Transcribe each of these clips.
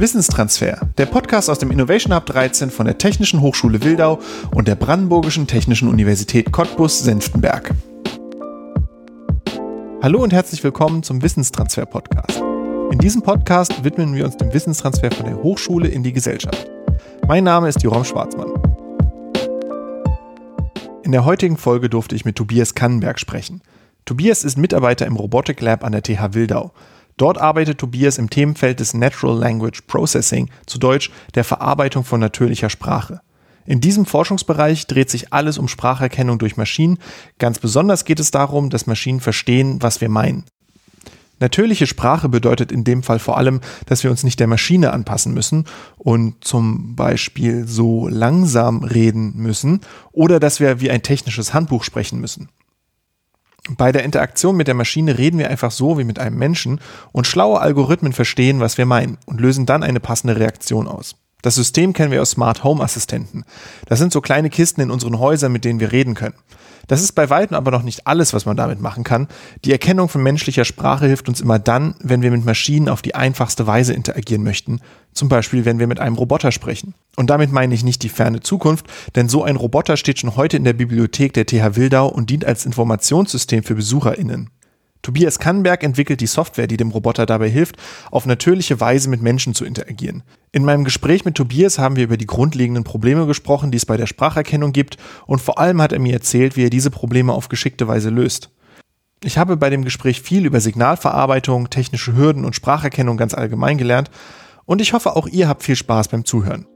Wissenstransfer, der Podcast aus dem Innovation Hub 13 von der Technischen Hochschule Wildau und der Brandenburgischen Technischen Universität Cottbus-Senftenberg. Hallo und herzlich willkommen zum Wissenstransfer Podcast. In diesem Podcast widmen wir uns dem Wissenstransfer von der Hochschule in die Gesellschaft. Mein Name ist Jerome Schwarzmann. In der heutigen Folge durfte ich mit Tobias Kannenberg sprechen. Tobias ist Mitarbeiter im Robotic Lab an der TH Wildau. Dort arbeitet Tobias im Themenfeld des Natural Language Processing, zu Deutsch der Verarbeitung von natürlicher Sprache. In diesem Forschungsbereich dreht sich alles um Spracherkennung durch Maschinen. Ganz besonders geht es darum, dass Maschinen verstehen, was wir meinen. Natürliche Sprache bedeutet in dem Fall vor allem, dass wir uns nicht der Maschine anpassen müssen und zum Beispiel so langsam reden müssen oder dass wir wie ein technisches Handbuch sprechen müssen. Bei der Interaktion mit der Maschine reden wir einfach so wie mit einem Menschen und schlaue Algorithmen verstehen, was wir meinen und lösen dann eine passende Reaktion aus. Das System kennen wir aus Smart Home Assistenten. Das sind so kleine Kisten in unseren Häusern, mit denen wir reden können. Das ist bei weitem aber noch nicht alles, was man damit machen kann. Die Erkennung von menschlicher Sprache hilft uns immer dann, wenn wir mit Maschinen auf die einfachste Weise interagieren möchten. Zum Beispiel, wenn wir mit einem Roboter sprechen. Und damit meine ich nicht die ferne Zukunft, denn so ein Roboter steht schon heute in der Bibliothek der TH Wildau und dient als Informationssystem für BesucherInnen. Tobias Kannenberg entwickelt die Software, die dem Roboter dabei hilft, auf natürliche Weise mit Menschen zu interagieren. In meinem Gespräch mit Tobias haben wir über die grundlegenden Probleme gesprochen, die es bei der Spracherkennung gibt und vor allem hat er mir erzählt, wie er diese Probleme auf geschickte Weise löst. Ich habe bei dem Gespräch viel über Signalverarbeitung, technische Hürden und Spracherkennung ganz allgemein gelernt und ich hoffe auch ihr habt viel Spaß beim Zuhören.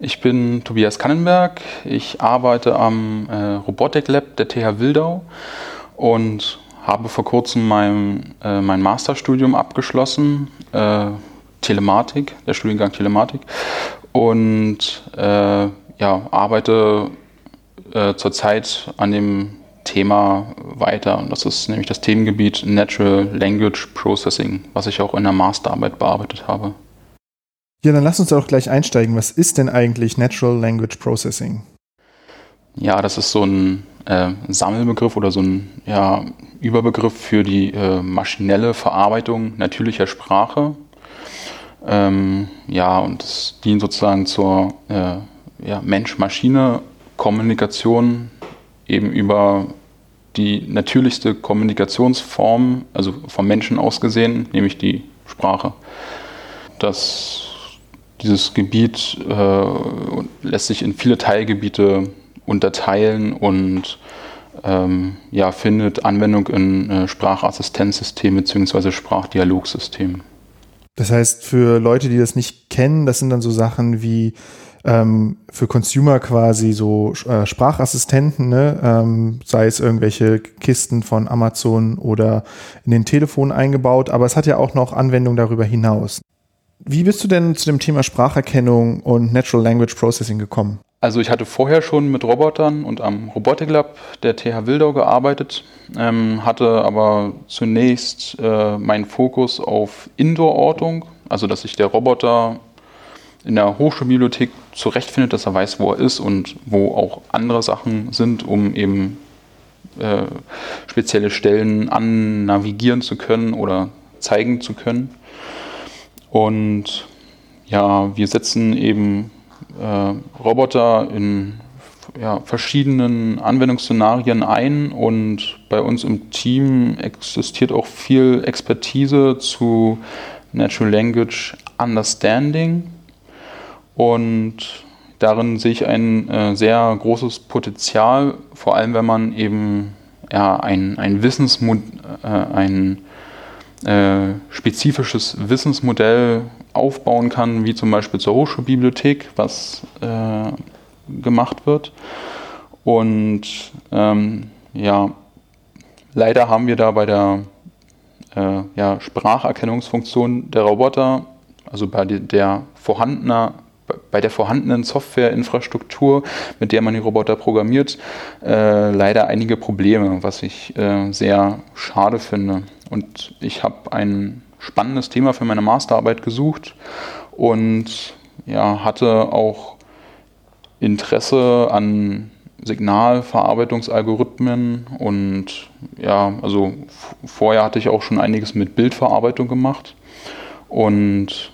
Ich bin Tobias Kannenberg. Ich arbeite am äh, Robotic Lab der TH Wildau und habe vor kurzem mein, äh, mein Masterstudium abgeschlossen, äh, Telematik, der Studiengang Telematik. Und äh, ja, arbeite äh, zurzeit an dem Thema weiter. Und das ist nämlich das Themengebiet Natural Language Processing, was ich auch in der Masterarbeit bearbeitet habe. Ja, dann lass uns doch gleich einsteigen. Was ist denn eigentlich Natural Language Processing? Ja, das ist so ein äh, Sammelbegriff oder so ein ja, Überbegriff für die äh, maschinelle Verarbeitung natürlicher Sprache. Ähm, ja, und es dient sozusagen zur äh, ja, Mensch-Maschine-Kommunikation eben über die natürlichste Kommunikationsform, also vom Menschen aus gesehen, nämlich die Sprache. Das dieses Gebiet äh, lässt sich in viele Teilgebiete unterteilen und ähm, ja, findet Anwendung in äh, Sprachassistenzsystemen bzw. Sprachdialogsystemen. Das heißt, für Leute, die das nicht kennen, das sind dann so Sachen wie ähm, für Consumer quasi so äh, Sprachassistenten, ne? ähm, sei es irgendwelche Kisten von Amazon oder in den Telefonen eingebaut, aber es hat ja auch noch Anwendung darüber hinaus. Wie bist du denn zu dem Thema Spracherkennung und Natural Language Processing gekommen? Also ich hatte vorher schon mit Robotern und am Robotic Lab der TH Wildau gearbeitet, ähm, hatte aber zunächst äh, meinen Fokus auf Indoor-Ortung, also dass sich der Roboter in der Hochschulbibliothek zurechtfindet, dass er weiß, wo er ist und wo auch andere Sachen sind, um eben äh, spezielle Stellen annavigieren zu können oder zeigen zu können. Und ja, wir setzen eben äh, Roboter in ja, verschiedenen Anwendungsszenarien ein und bei uns im Team existiert auch viel Expertise zu Natural Language Understanding. Und darin sehe ich ein äh, sehr großes Potenzial, vor allem wenn man eben ja, ein, ein Wissensmod äh, ein äh, spezifisches Wissensmodell aufbauen kann, wie zum Beispiel zur Hochschulbibliothek, was äh, gemacht wird. Und ähm, ja, leider haben wir da bei der äh, ja, Spracherkennungsfunktion der Roboter, also bei der vorhandener bei der vorhandenen Softwareinfrastruktur, mit der man die Roboter programmiert, äh, leider einige Probleme, was ich äh, sehr schade finde. Und ich habe ein spannendes Thema für meine Masterarbeit gesucht und ja, hatte auch Interesse an Signalverarbeitungsalgorithmen und ja, also vorher hatte ich auch schon einiges mit Bildverarbeitung gemacht und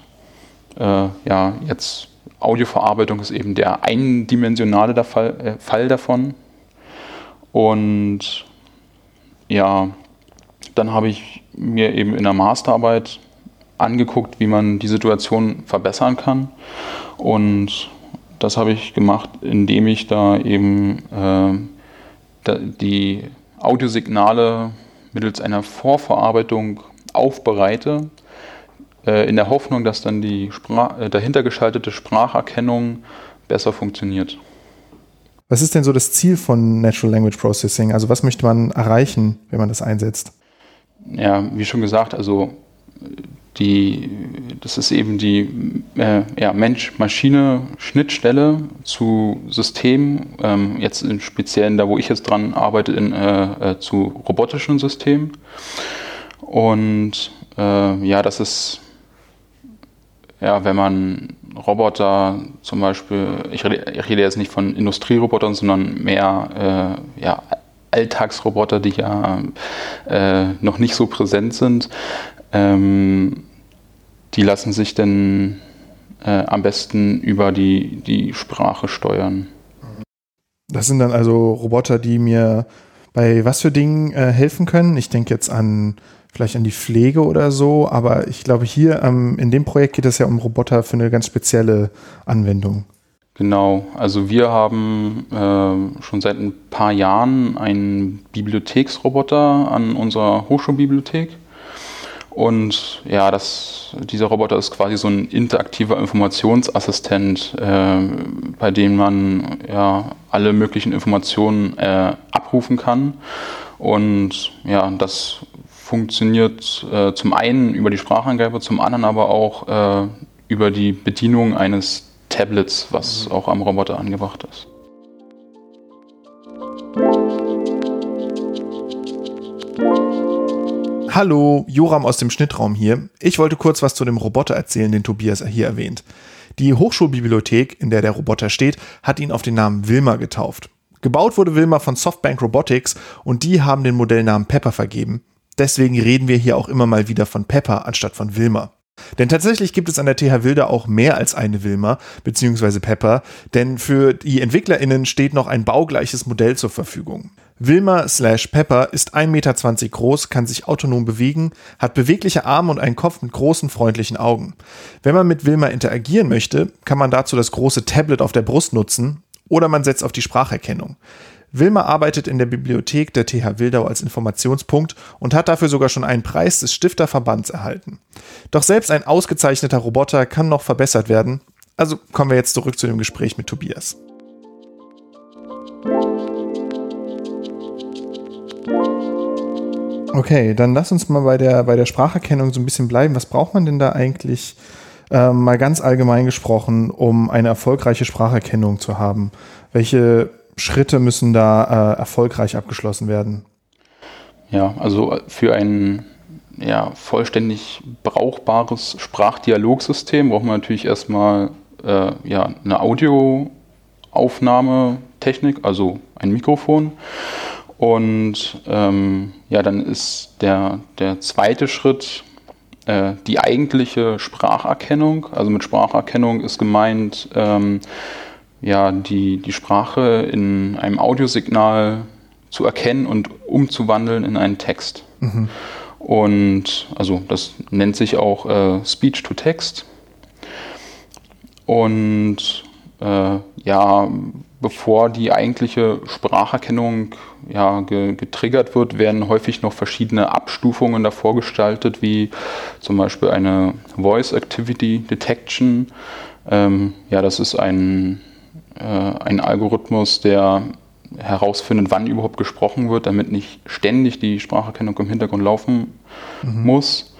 äh, ja, jetzt Audioverarbeitung ist eben der eindimensionale Fall, äh, Fall davon. Und ja, dann habe ich mir eben in der Masterarbeit angeguckt, wie man die Situation verbessern kann und das habe ich gemacht, indem ich da eben äh, die Audiosignale mittels einer Vorverarbeitung aufbereite, äh, in der Hoffnung, dass dann die Sprach äh, dahinter geschaltete Spracherkennung besser funktioniert. Was ist denn so das Ziel von Natural Language Processing? Also was möchte man erreichen, wenn man das einsetzt? Ja, wie schon gesagt, also die, das ist eben die äh, ja, Mensch-Maschine-Schnittstelle zu Systemen, ähm, jetzt im Speziellen da, wo ich jetzt dran arbeite, in, äh, äh, zu robotischen Systemen. Und äh, ja, das ist, ja, wenn man Roboter zum Beispiel, ich rede, ich rede jetzt nicht von Industrierobotern, sondern mehr äh, ja, Alltagsroboter, die ja äh, noch nicht so präsent sind, ähm, die lassen sich dann äh, am besten über die, die Sprache steuern. Das sind dann also Roboter, die mir bei was für Dingen äh, helfen können. Ich denke jetzt an vielleicht an die Pflege oder so, aber ich glaube hier ähm, in dem Projekt geht es ja um Roboter für eine ganz spezielle Anwendung. Genau, also wir haben äh, schon seit ein paar Jahren einen Bibliotheksroboter an unserer Hochschulbibliothek. Und ja, das, dieser Roboter ist quasi so ein interaktiver Informationsassistent, äh, bei dem man ja alle möglichen Informationen äh, abrufen kann. Und ja, das funktioniert äh, zum einen über die Sprachangabe, zum anderen aber auch äh, über die Bedienung eines Tablets, was auch am Roboter angebracht ist. Hallo, Joram aus dem Schnittraum hier. Ich wollte kurz was zu dem Roboter erzählen, den Tobias hier erwähnt. Die Hochschulbibliothek, in der der Roboter steht, hat ihn auf den Namen Wilma getauft. Gebaut wurde Wilma von Softbank Robotics und die haben den Modellnamen Pepper vergeben. Deswegen reden wir hier auch immer mal wieder von Pepper anstatt von Wilma. Denn tatsächlich gibt es an der TH Wilda auch mehr als eine Wilma bzw. Pepper, denn für die EntwicklerInnen steht noch ein baugleiches Modell zur Verfügung. Wilma slash Pepper ist 1,20 Meter groß, kann sich autonom bewegen, hat bewegliche Arme und einen Kopf mit großen, freundlichen Augen. Wenn man mit Wilma interagieren möchte, kann man dazu das große Tablet auf der Brust nutzen oder man setzt auf die Spracherkennung. Wilma arbeitet in der Bibliothek der TH Wildau als Informationspunkt und hat dafür sogar schon einen Preis des Stifterverbands erhalten. Doch selbst ein ausgezeichneter Roboter kann noch verbessert werden. Also kommen wir jetzt zurück zu dem Gespräch mit Tobias. Okay, dann lass uns mal bei der, bei der Spracherkennung so ein bisschen bleiben. Was braucht man denn da eigentlich äh, mal ganz allgemein gesprochen, um eine erfolgreiche Spracherkennung zu haben? Welche Schritte müssen da äh, erfolgreich abgeschlossen werden? Ja, also für ein ja, vollständig brauchbares Sprachdialogsystem braucht man natürlich erstmal äh, ja, eine Audioaufnahmetechnik, also ein Mikrofon. Und ähm, ja, dann ist der, der zweite Schritt äh, die eigentliche Spracherkennung. Also mit Spracherkennung ist gemeint, ähm, ja, die, die Sprache in einem Audiosignal zu erkennen und umzuwandeln in einen Text. Mhm. Und also das nennt sich auch äh, Speech to Text. Und äh, ja, bevor die eigentliche Spracherkennung ja, ge getriggert wird, werden häufig noch verschiedene Abstufungen davor gestaltet, wie zum Beispiel eine Voice Activity Detection. Ähm, ja, das ist ein, äh, ein Algorithmus, der herausfindet, wann überhaupt gesprochen wird, damit nicht ständig die Spracherkennung im Hintergrund laufen mhm. muss.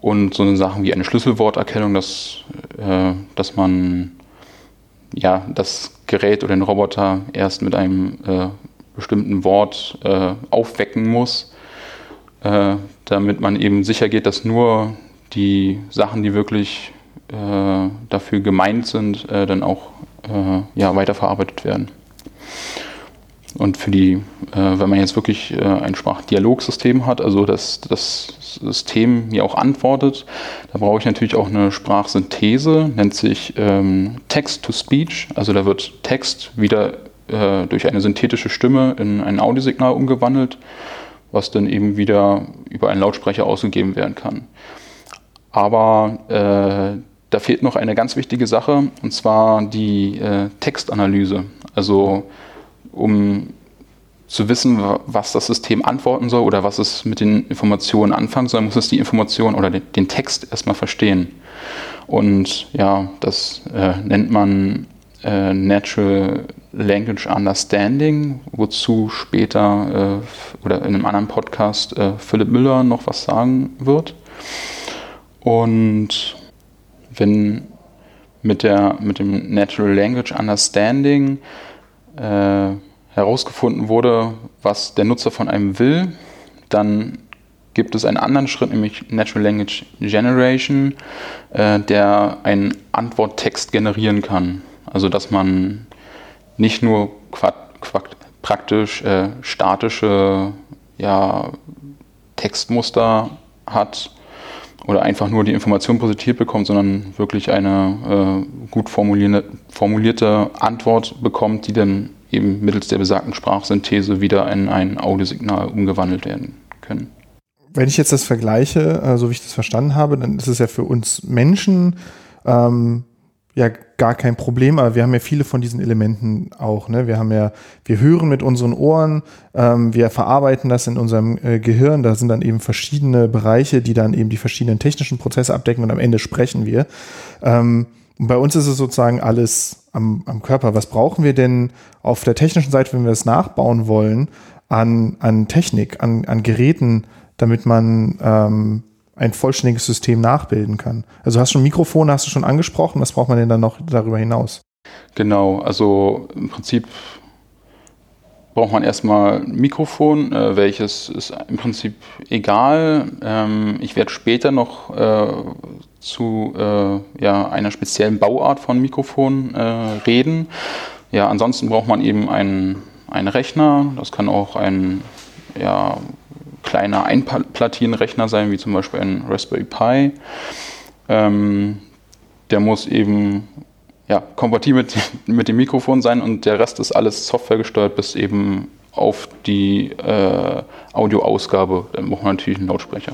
Und so Sachen wie eine Schlüsselworterkennung, dass, äh, dass man ja, das Gerät oder den Roboter erst mit einem äh, bestimmten Wort äh, aufwecken muss, äh, damit man eben sicher geht, dass nur die Sachen, die wirklich äh, dafür gemeint sind, äh, dann auch äh, ja, weiterverarbeitet werden. und für die, äh, wenn man jetzt wirklich äh, ein Sprachdialogsystem hat, also dass das System mir auch antwortet, da brauche ich natürlich auch eine Sprachsynthese, nennt sich ähm, Text-to-Speech. Also da wird Text wieder äh, durch eine synthetische Stimme in ein Audiosignal umgewandelt, was dann eben wieder über einen Lautsprecher ausgegeben werden kann. Aber äh, da fehlt noch eine ganz wichtige Sache, und zwar die äh, Textanalyse. Also um zu wissen, was das System antworten soll oder was es mit den Informationen anfangen soll, muss es die Information oder den Text erstmal verstehen. Und ja, das äh, nennt man äh, Natural Language Understanding, wozu später äh, oder in einem anderen Podcast äh, Philipp Müller noch was sagen wird. Und wenn mit, der, mit dem Natural Language Understanding äh, herausgefunden wurde, was der Nutzer von einem will, dann gibt es einen anderen Schritt, nämlich Natural Language Generation, äh, der einen Antworttext generieren kann. Also dass man nicht nur praktisch äh, statische ja, Textmuster hat oder einfach nur die Information präsentiert bekommt, sondern wirklich eine äh, gut formulierte Antwort bekommt, die dann eben mittels der besagten Sprachsynthese wieder in ein Audiosignal umgewandelt werden können. Wenn ich jetzt das vergleiche, äh, so wie ich das verstanden habe, dann ist es ja für uns Menschen ähm, ja gar kein Problem, aber wir haben ja viele von diesen Elementen auch. Ne? Wir haben ja, wir hören mit unseren Ohren, ähm, wir verarbeiten das in unserem äh, Gehirn. Da sind dann eben verschiedene Bereiche, die dann eben die verschiedenen technischen Prozesse abdecken und am Ende sprechen wir. Ähm, und bei uns ist es sozusagen alles am, am Körper. Was brauchen wir denn auf der technischen Seite, wenn wir das nachbauen wollen, an, an Technik, an, an Geräten, damit man ähm, ein vollständiges System nachbilden kann? Also hast du schon Mikrofone, hast du schon angesprochen, was braucht man denn dann noch darüber hinaus? Genau, also im Prinzip braucht man erstmal ein Mikrofon, äh, welches ist im Prinzip egal. Ähm, ich werde später noch äh, zu äh, ja, einer speziellen Bauart von Mikrofon äh, reden. Ja, ansonsten braucht man eben einen, einen Rechner. Das kann auch ein ja, kleiner Einplatinenrechner sein, wie zum Beispiel ein Raspberry Pi. Ähm, der muss eben ja, kompatibel mit, mit dem Mikrofon sein und der Rest ist alles softwaregesteuert bis eben auf die äh, Audioausgabe. Dann braucht man natürlich einen Lautsprecher.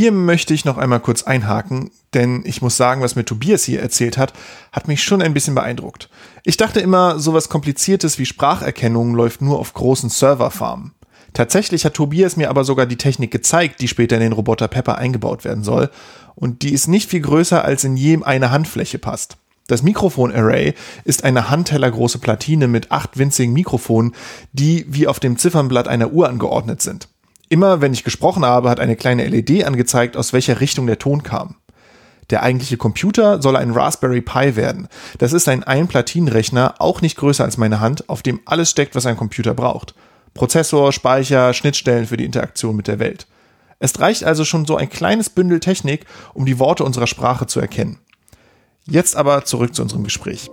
Hier möchte ich noch einmal kurz einhaken, denn ich muss sagen, was mir Tobias hier erzählt hat, hat mich schon ein bisschen beeindruckt. Ich dachte immer, sowas Kompliziertes wie Spracherkennung läuft nur auf großen Serverfarmen. Tatsächlich hat Tobias mir aber sogar die Technik gezeigt, die später in den Roboter Pepper eingebaut werden soll, und die ist nicht viel größer als in jedem eine Handfläche passt. Das Mikrofon-Array ist eine handtellergroße Platine mit acht winzigen Mikrofonen, die wie auf dem Ziffernblatt einer Uhr angeordnet sind. Immer wenn ich gesprochen habe, hat eine kleine LED angezeigt, aus welcher Richtung der Ton kam. Der eigentliche Computer soll ein Raspberry Pi werden. Das ist ein Einplatinenrechner, auch nicht größer als meine Hand, auf dem alles steckt, was ein Computer braucht. Prozessor, Speicher, Schnittstellen für die Interaktion mit der Welt. Es reicht also schon so ein kleines Bündel Technik, um die Worte unserer Sprache zu erkennen. Jetzt aber zurück zu unserem Gespräch.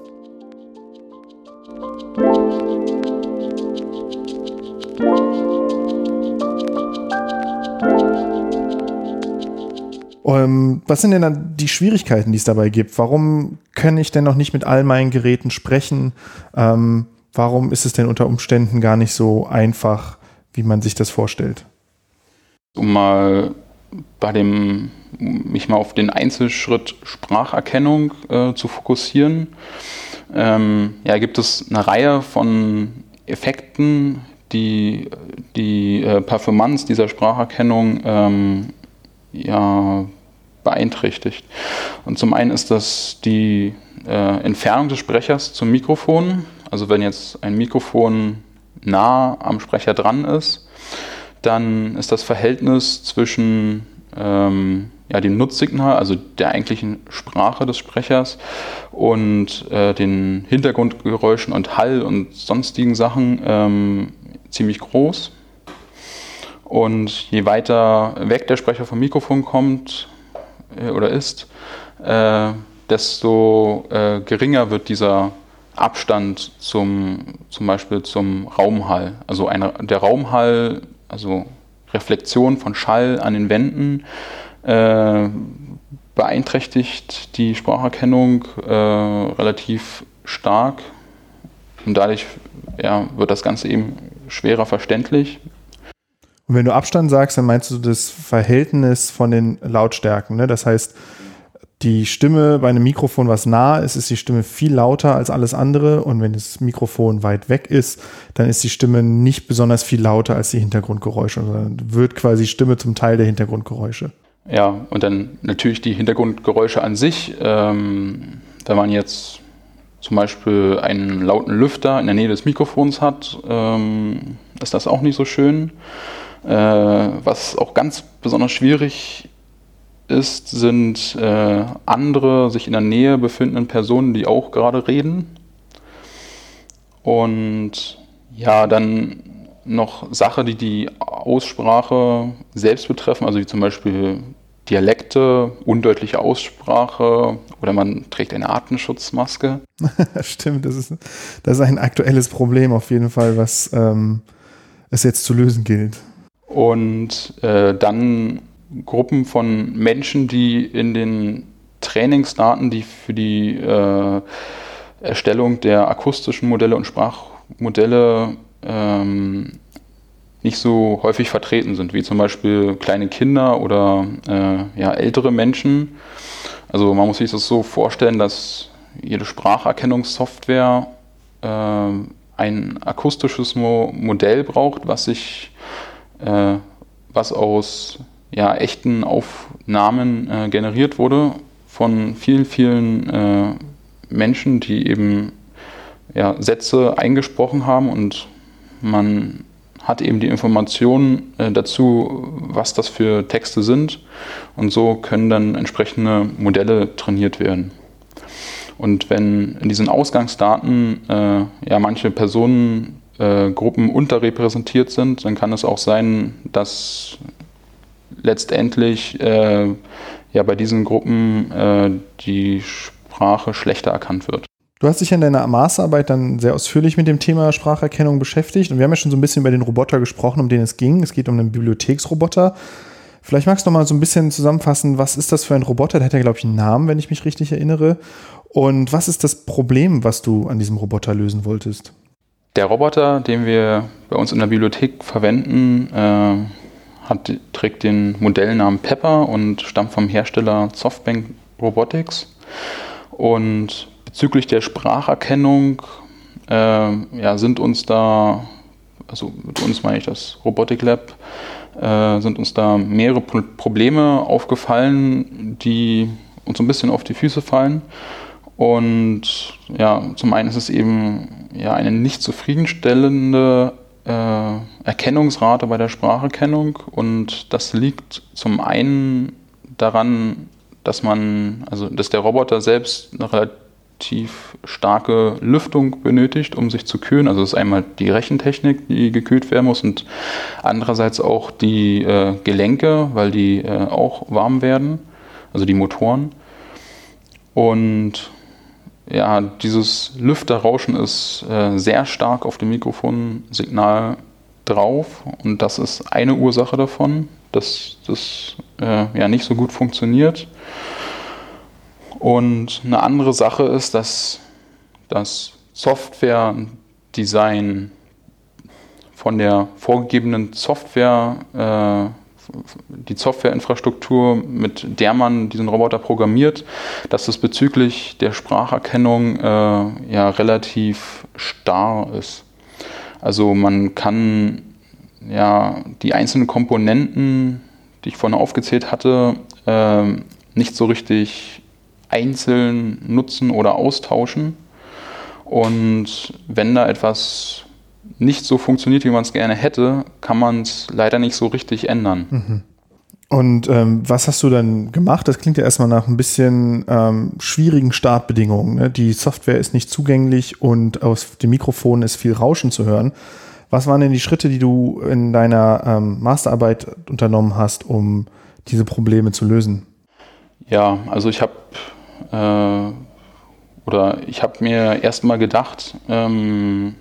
Ähm, was sind denn dann die Schwierigkeiten, die es dabei gibt? Warum kann ich denn noch nicht mit all meinen Geräten sprechen? Ähm, warum ist es denn unter Umständen gar nicht so einfach, wie man sich das vorstellt? Um mal bei dem, mich mal auf den Einzelschritt Spracherkennung äh, zu fokussieren, ähm, ja, gibt es eine Reihe von Effekten, die die äh, Performance dieser Spracherkennung ähm, ja, beeinträchtigt. Und zum einen ist das die äh, Entfernung des Sprechers zum Mikrofon. Also wenn jetzt ein Mikrofon nah am Sprecher dran ist, dann ist das Verhältnis zwischen ähm, ja, dem Nutzsignal, also der eigentlichen Sprache des Sprechers und äh, den Hintergrundgeräuschen und Hall und sonstigen Sachen ähm, ziemlich groß. Und je weiter weg der Sprecher vom Mikrofon kommt oder ist, äh, desto äh, geringer wird dieser Abstand zum, zum Beispiel zum Raumhall. Also eine, der Raumhall, also Reflexion von Schall an den Wänden, äh, beeinträchtigt die Spracherkennung äh, relativ stark. Und dadurch ja, wird das Ganze eben schwerer verständlich. Und wenn du Abstand sagst, dann meinst du das Verhältnis von den Lautstärken. Ne? Das heißt, die Stimme bei einem Mikrofon, was nah ist, ist die Stimme viel lauter als alles andere. Und wenn das Mikrofon weit weg ist, dann ist die Stimme nicht besonders viel lauter als die Hintergrundgeräusche, sondern wird quasi Stimme zum Teil der Hintergrundgeräusche. Ja, und dann natürlich die Hintergrundgeräusche an sich. Ähm, wenn man jetzt zum Beispiel einen lauten Lüfter in der Nähe des Mikrofons hat, ähm, ist das auch nicht so schön. Äh, was auch ganz besonders schwierig ist, sind äh, andere sich in der Nähe befindenden Personen, die auch gerade reden. Und ja, dann noch Sachen, die die Aussprache selbst betreffen, also wie zum Beispiel Dialekte, undeutliche Aussprache oder man trägt eine Atemschutzmaske. Stimmt, das ist, das ist ein aktuelles Problem auf jeden Fall, was ähm, es jetzt zu lösen gilt. Und äh, dann Gruppen von Menschen, die in den Trainingsdaten, die für die äh, Erstellung der akustischen Modelle und Sprachmodelle ähm, nicht so häufig vertreten sind, wie zum Beispiel kleine Kinder oder äh, ja, ältere Menschen. Also man muss sich das so vorstellen, dass jede Spracherkennungssoftware äh, ein akustisches Mo Modell braucht, was sich äh, was aus ja, echten Aufnahmen äh, generiert wurde von vielen, vielen äh, Menschen, die eben ja, Sätze eingesprochen haben und man hat eben die Informationen äh, dazu, was das für Texte sind und so können dann entsprechende Modelle trainiert werden. Und wenn in diesen Ausgangsdaten äh, ja manche Personengruppen äh, unterrepräsentiert sind, dann kann es auch sein, dass letztendlich äh, ja bei diesen Gruppen äh, die Sprache schlechter erkannt wird. Du hast dich in deiner Masterarbeit dann sehr ausführlich mit dem Thema Spracherkennung beschäftigt und wir haben ja schon so ein bisschen über den Roboter gesprochen, um den es ging. Es geht um einen Bibliotheksroboter. Vielleicht magst du noch mal so ein bisschen zusammenfassen, was ist das für ein Roboter? Der hat ja, glaube ich, einen Namen, wenn ich mich richtig erinnere. Und was ist das Problem, was du an diesem Roboter lösen wolltest? Der Roboter, den wir bei uns in der Bibliothek verwenden, äh, hat, trägt den Modellnamen Pepper und stammt vom Hersteller Softbank Robotics. Und bezüglich der Spracherkennung äh, ja, sind uns da, also mit uns meine ich das Robotic Lab, äh, sind uns da mehrere Probleme aufgefallen, die uns ein bisschen auf die Füße fallen. Und ja, zum einen ist es eben ja eine nicht zufriedenstellende äh, Erkennungsrate bei der Spracherkennung und das liegt zum einen daran, dass man, also dass der Roboter selbst eine relativ starke Lüftung benötigt, um sich zu kühlen. Also es ist einmal die Rechentechnik, die gekühlt werden muss und andererseits auch die äh, Gelenke, weil die äh, auch warm werden, also die Motoren. Und ja, dieses Lüfterrauschen ist äh, sehr stark auf dem Mikrofonsignal drauf und das ist eine Ursache davon, dass das äh, ja nicht so gut funktioniert. Und eine andere Sache ist, dass das Software-Design von der vorgegebenen Software äh, die Softwareinfrastruktur, mit der man diesen Roboter programmiert, dass das bezüglich der Spracherkennung äh, ja relativ starr ist. Also man kann ja die einzelnen Komponenten, die ich vorhin aufgezählt hatte, äh, nicht so richtig einzeln nutzen oder austauschen. Und wenn da etwas nicht so funktioniert, wie man es gerne hätte, kann man es leider nicht so richtig ändern. Mhm. Und ähm, was hast du dann gemacht? Das klingt ja erstmal nach ein bisschen ähm, schwierigen Startbedingungen. Ne? Die Software ist nicht zugänglich und aus dem Mikrofon ist viel Rauschen zu hören. Was waren denn die Schritte, die du in deiner ähm, Masterarbeit unternommen hast, um diese Probleme zu lösen? Ja, also ich habe äh, oder ich habe mir erstmal gedacht, ähm,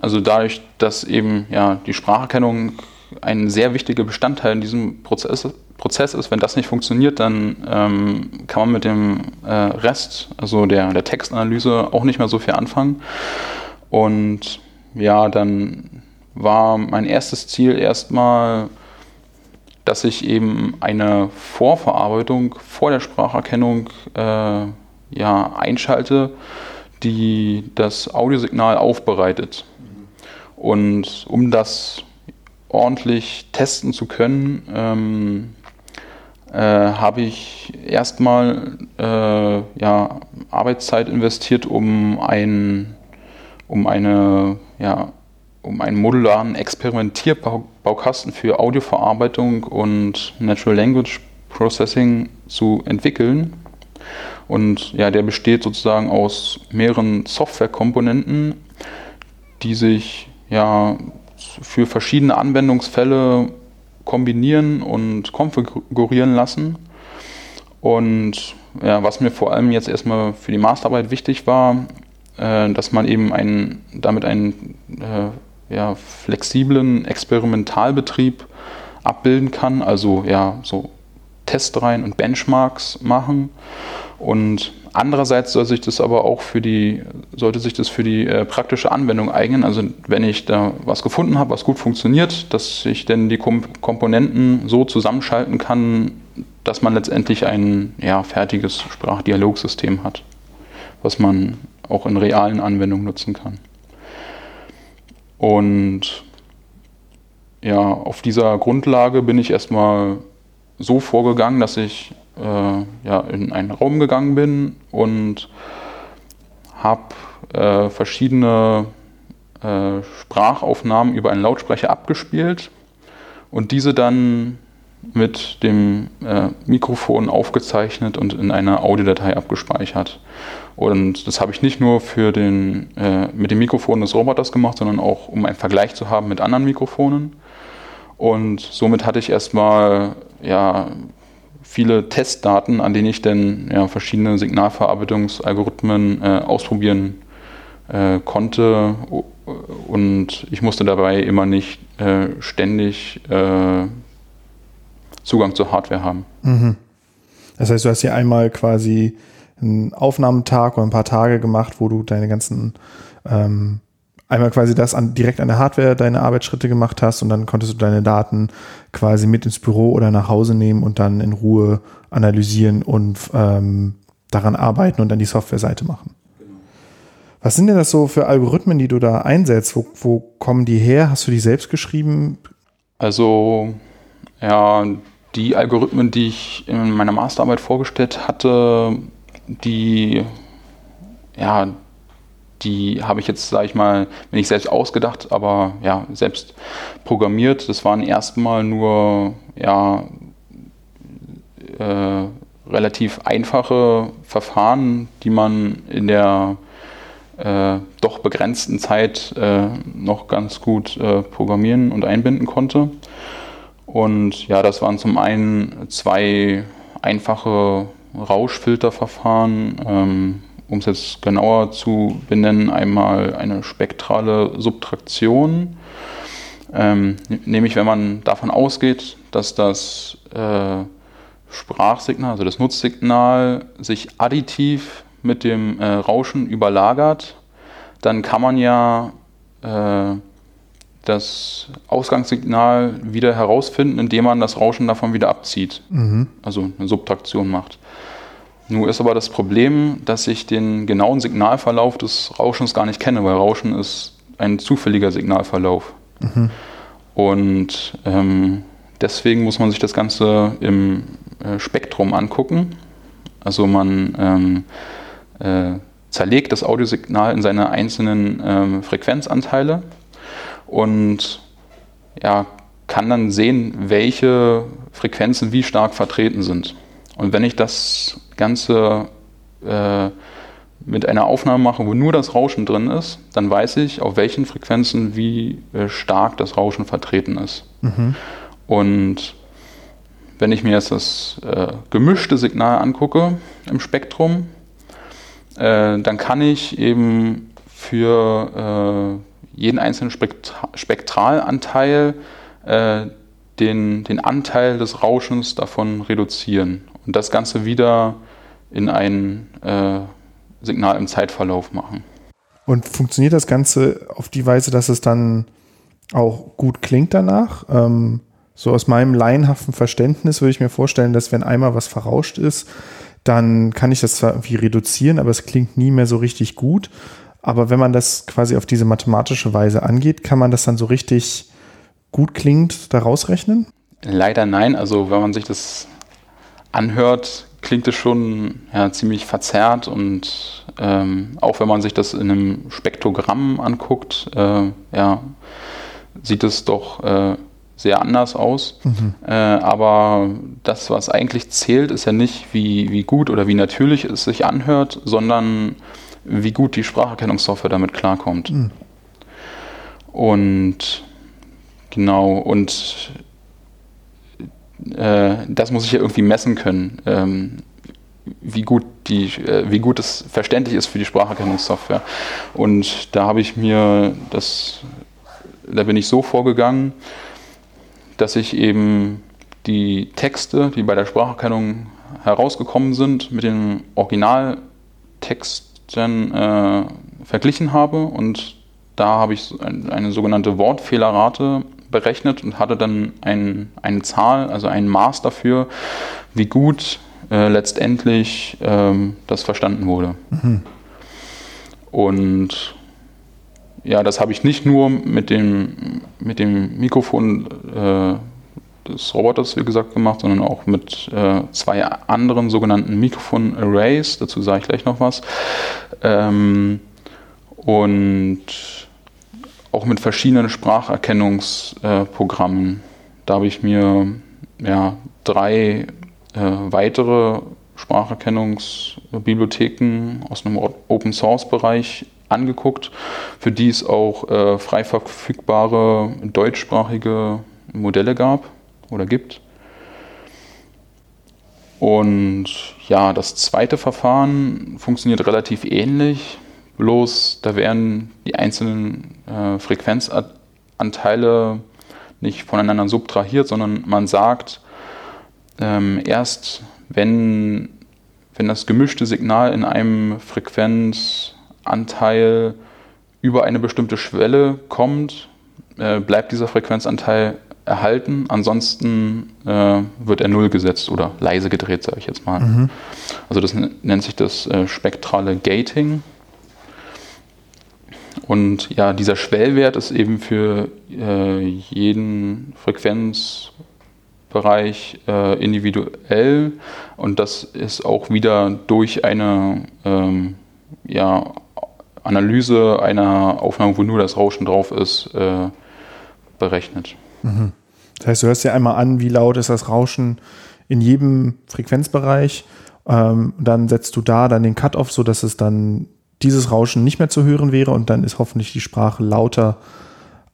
also dadurch, dass eben ja die Spracherkennung ein sehr wichtiger Bestandteil in diesem Prozess, Prozess ist, wenn das nicht funktioniert, dann ähm, kann man mit dem äh, Rest, also der, der Textanalyse, auch nicht mehr so viel anfangen. Und ja, dann war mein erstes Ziel erstmal, dass ich eben eine Vorverarbeitung vor der Spracherkennung äh, ja, einschalte, die das Audiosignal aufbereitet. Und um das ordentlich testen zu können, ähm, äh, habe ich erstmal äh, ja, Arbeitszeit investiert, um, ein, um, eine, ja, um einen modularen Experimentierbaukasten für Audioverarbeitung und Natural Language Processing zu entwickeln. Und ja, der besteht sozusagen aus mehreren Softwarekomponenten, die sich ja für verschiedene Anwendungsfälle kombinieren und konfigurieren lassen. Und ja, was mir vor allem jetzt erstmal für die Masterarbeit wichtig war, äh, dass man eben einen, damit einen äh, ja, flexiblen Experimentalbetrieb abbilden kann, also ja, so Testreihen und Benchmarks machen. Und andererseits soll sich das aber auch für die, sollte sich das für die äh, praktische Anwendung eignen. Also wenn ich da was gefunden habe, was gut funktioniert, dass ich dann die Kom Komponenten so zusammenschalten kann, dass man letztendlich ein ja, fertiges Sprachdialogsystem hat, was man auch in realen Anwendungen nutzen kann. Und ja, auf dieser Grundlage bin ich erstmal so vorgegangen, dass ich äh, ja, in einen Raum gegangen bin und habe äh, verschiedene äh, Sprachaufnahmen über einen Lautsprecher abgespielt und diese dann mit dem äh, Mikrofon aufgezeichnet und in einer Audiodatei abgespeichert. Und das habe ich nicht nur für den, äh, mit dem Mikrofon des Roboters gemacht, sondern auch um einen Vergleich zu haben mit anderen Mikrofonen. Und somit hatte ich erstmal ja, viele Testdaten, an denen ich dann ja, verschiedene Signalverarbeitungsalgorithmen äh, ausprobieren äh, konnte. Und ich musste dabei immer nicht äh, ständig äh, Zugang zur Hardware haben. Mhm. Das heißt, du hast hier einmal quasi einen Aufnahmetag oder ein paar Tage gemacht, wo du deine ganzen ähm, einmal quasi das an, direkt an der Hardware deine Arbeitsschritte gemacht hast und dann konntest du deine Daten quasi mit ins Büro oder nach Hause nehmen und dann in Ruhe analysieren und ähm, daran arbeiten und dann die Softwareseite machen. Genau. Was sind denn das so für Algorithmen, die du da einsetzt? Wo, wo kommen die her? Hast du die selbst geschrieben? Also, ja, die Algorithmen, die ich in meiner Masterarbeit vorgestellt hatte, die, ja, die habe ich jetzt, sage ich mal, nicht selbst ausgedacht, aber ja, selbst programmiert. Das waren erstmal nur ja, äh, relativ einfache Verfahren, die man in der äh, doch begrenzten Zeit äh, noch ganz gut äh, programmieren und einbinden konnte. Und ja, das waren zum einen zwei einfache Rauschfilterverfahren. Ähm, um es jetzt genauer zu benennen, einmal eine spektrale Subtraktion. Ähm, nämlich wenn man davon ausgeht, dass das äh, Sprachsignal, also das Nutzsignal, sich additiv mit dem äh, Rauschen überlagert, dann kann man ja äh, das Ausgangssignal wieder herausfinden, indem man das Rauschen davon wieder abzieht. Mhm. Also eine Subtraktion macht. Nur ist aber das Problem, dass ich den genauen Signalverlauf des Rauschens gar nicht kenne, weil Rauschen ist ein zufälliger Signalverlauf. Mhm. Und ähm, deswegen muss man sich das Ganze im äh, Spektrum angucken. Also man ähm, äh, zerlegt das Audiosignal in seine einzelnen ähm, Frequenzanteile und ja, kann dann sehen, welche Frequenzen wie stark vertreten sind. Und wenn ich das Ganze äh, mit einer Aufnahme mache, wo nur das Rauschen drin ist, dann weiß ich, auf welchen Frequenzen wie äh, stark das Rauschen vertreten ist. Mhm. Und wenn ich mir jetzt das äh, gemischte Signal angucke im Spektrum, äh, dann kann ich eben für äh, jeden einzelnen Spektra Spektralanteil äh, den, den Anteil des Rauschens davon reduzieren und das Ganze wieder in ein äh, Signal im Zeitverlauf machen. Und funktioniert das Ganze auf die Weise, dass es dann auch gut klingt danach? Ähm, so aus meinem laienhaften Verständnis würde ich mir vorstellen, dass wenn einmal was verrauscht ist, dann kann ich das zwar irgendwie reduzieren, aber es klingt nie mehr so richtig gut. Aber wenn man das quasi auf diese mathematische Weise angeht, kann man das dann so richtig gut klingt, da rausrechnen? Leider nein. Also wenn man sich das anhört, klingt es schon ja, ziemlich verzerrt und ähm, auch wenn man sich das in einem Spektrogramm anguckt, äh, ja, sieht es doch äh, sehr anders aus. Mhm. Äh, aber das, was eigentlich zählt, ist ja nicht, wie, wie gut oder wie natürlich es sich anhört, sondern wie gut die Spracherkennungssoftware damit klarkommt. Mhm. Und genau, und äh, das muss ich ja irgendwie messen können, ähm, wie, gut die, äh, wie gut es verständlich ist für die Spracherkennungssoftware. Und da habe ich mir das, da bin ich so vorgegangen, dass ich eben die Texte, die bei der Spracherkennung herausgekommen sind, mit den Originaltexten äh, verglichen habe und da habe ich eine sogenannte Wortfehlerrate berechnet und hatte dann ein, eine Zahl, also ein Maß dafür, wie gut äh, letztendlich ähm, das verstanden wurde. Mhm. Und ja, das habe ich nicht nur mit dem, mit dem Mikrofon äh, des Roboters, wie gesagt, gemacht, sondern auch mit äh, zwei anderen sogenannten Mikrofon-Arrays. Dazu sage ich gleich noch was. Ähm, und auch mit verschiedenen Spracherkennungsprogrammen. da habe ich mir ja, drei äh, weitere Spracherkennungsbibliotheken aus einem Open Source Bereich angeguckt, für die es auch äh, frei verfügbare deutschsprachige Modelle gab oder gibt. Und ja, das zweite Verfahren funktioniert relativ ähnlich. Bloß da werden die einzelnen äh, Frequenzanteile nicht voneinander subtrahiert, sondern man sagt, ähm, erst wenn, wenn das gemischte Signal in einem Frequenzanteil über eine bestimmte Schwelle kommt, äh, bleibt dieser Frequenzanteil erhalten, ansonsten äh, wird er null gesetzt oder leise gedreht, sage ich jetzt mal. Mhm. Also das nennt sich das äh, spektrale Gating. Und ja, dieser Schwellwert ist eben für äh, jeden Frequenzbereich äh, individuell und das ist auch wieder durch eine ähm, ja, Analyse einer Aufnahme, wo nur das Rauschen drauf ist, äh, berechnet. Mhm. Das heißt, du hörst dir einmal an, wie laut ist das Rauschen in jedem Frequenzbereich. Ähm, dann setzt du da dann den Cut-off, sodass es dann dieses Rauschen nicht mehr zu hören wäre und dann ist hoffentlich die Sprache lauter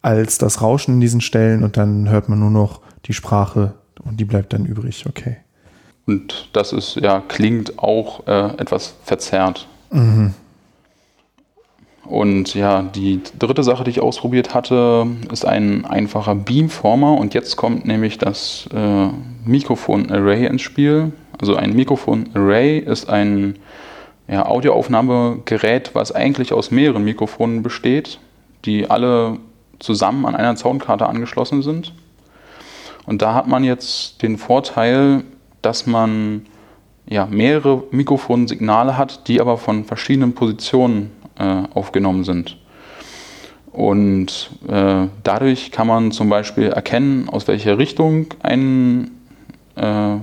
als das Rauschen in diesen Stellen und dann hört man nur noch die Sprache und die bleibt dann übrig, okay. Und das ist, ja, klingt auch äh, etwas verzerrt. Mhm. Und ja, die dritte Sache, die ich ausprobiert hatte, ist ein einfacher Beamformer. Und jetzt kommt nämlich das äh, Mikrofon-Array ins Spiel. Also ein Mikrofon-Array ist ein ja, Audioaufnahmegerät, was eigentlich aus mehreren Mikrofonen besteht, die alle zusammen an einer Soundkarte angeschlossen sind. Und da hat man jetzt den Vorteil, dass man ja, mehrere Mikrofonsignale hat, die aber von verschiedenen Positionen äh, aufgenommen sind. Und äh, dadurch kann man zum Beispiel erkennen, aus welcher Richtung ein, äh,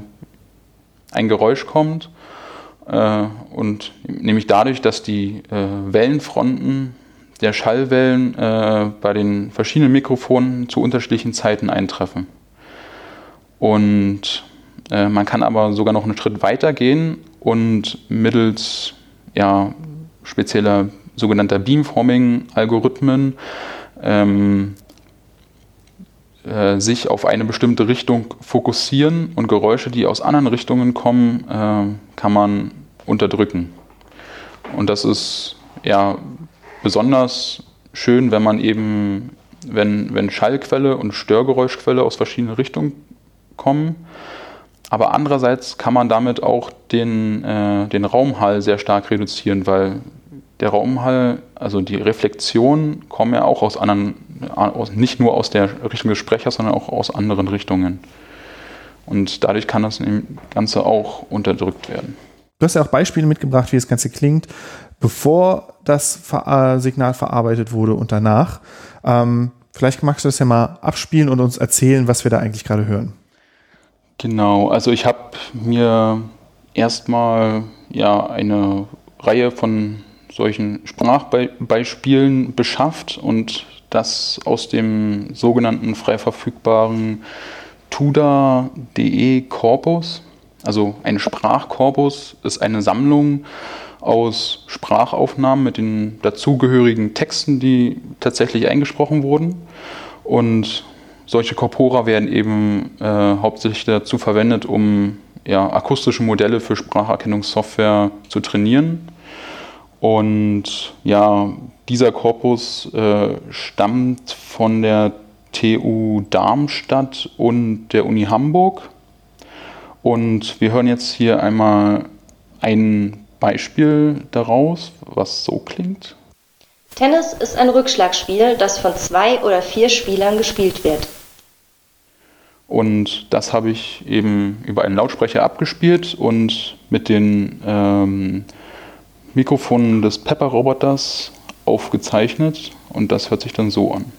ein Geräusch kommt und nämlich dadurch, dass die äh, Wellenfronten der Schallwellen äh, bei den verschiedenen Mikrofonen zu unterschiedlichen Zeiten eintreffen. Und man kann aber sogar noch einen Schritt weiter gehen und mittels ja, spezieller sogenannter Beamforming-Algorithmen ähm, äh, sich auf eine bestimmte Richtung fokussieren und Geräusche, die aus anderen Richtungen kommen, äh, kann man unterdrücken. Und das ist ja besonders schön, wenn man eben, wenn, wenn Schallquelle und Störgeräuschquelle aus verschiedenen Richtungen kommen. Aber andererseits kann man damit auch den, äh, den Raumhall sehr stark reduzieren, weil der Raumhall, also die Reflexion, kommen ja auch aus anderen, nicht nur aus der Richtung des Sprechers, sondern auch aus anderen Richtungen. Und dadurch kann das Ganze auch unterdrückt werden. Du hast ja auch Beispiele mitgebracht, wie das Ganze klingt, bevor das äh, Signal verarbeitet wurde und danach. Ähm, vielleicht magst du das ja mal abspielen und uns erzählen, was wir da eigentlich gerade hören. Genau, also ich habe mir erstmal ja eine Reihe von solchen Sprachbeispielen beschafft und das aus dem sogenannten frei verfügbaren tuda.de Korpus. Also ein Sprachkorpus ist eine Sammlung aus Sprachaufnahmen mit den dazugehörigen Texten, die tatsächlich eingesprochen wurden. Und solche Corpora werden eben äh, hauptsächlich dazu verwendet, um ja, akustische Modelle für Spracherkennungssoftware zu trainieren. Und ja, dieser Korpus äh, stammt von der TU Darmstadt und der Uni Hamburg. Und wir hören jetzt hier einmal ein Beispiel daraus, was so klingt. Tennis ist ein Rückschlagspiel, das von zwei oder vier Spielern gespielt wird. Und das habe ich eben über einen Lautsprecher abgespielt und mit den ähm, Mikrofonen des Pepper-Roboters aufgezeichnet und das hört sich dann so an.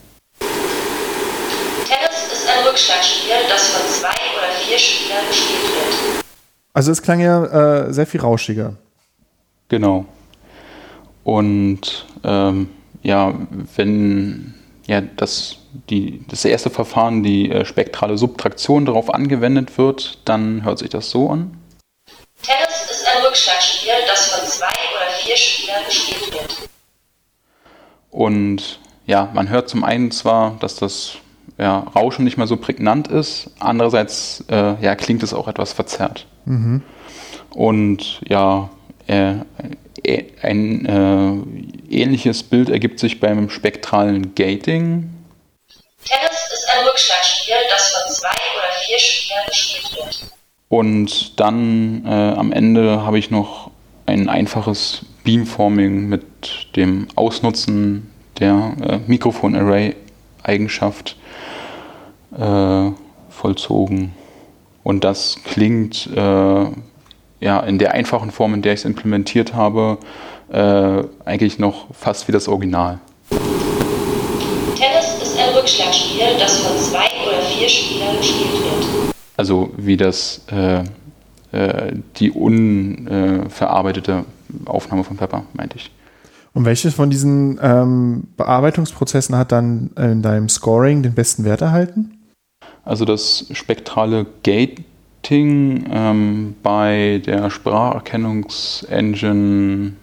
Tennis ist ein Rückschlagspiel, das von zwei oder vier Spielern gespielt wird. Also es klang ja äh, sehr viel rauschiger. Genau. Und ähm, ja, wenn ja, das, die, das erste Verfahren, die äh, spektrale Subtraktion, darauf angewendet wird, dann hört sich das so an. Tennis ist ein Rückschlagspiel, das von zwei oder vier Spielern gespielt wird. Und ja, man hört zum einen zwar, dass das ja, Rauschen nicht mehr so prägnant ist, andererseits äh, ja, klingt es auch etwas verzerrt. Mhm. Und ja, äh, äh, ein äh, ähnliches Bild ergibt sich beim spektralen Gating. Tennis ist ein Rückschlagspiel, das von zwei oder vier Spielern gespielt wird. Und dann äh, am Ende habe ich noch ein einfaches Beamforming mit dem Ausnutzen der äh, Mikrofon-Array-Eigenschaft äh, vollzogen. Und das klingt äh, ja, in der einfachen Form, in der ich es implementiert habe, äh, eigentlich noch fast wie das Original. Tennis ist ein Rückschlagspiel, das von zwei oder vier Spielern gespielt wird. Also wie das äh, äh, die unverarbeitete Aufnahme von Pepper, meinte ich. Und welches von diesen ähm, Bearbeitungsprozessen hat dann in deinem Scoring den besten Wert erhalten? Also das spektrale Gating ähm, bei der Spracherkennungsengine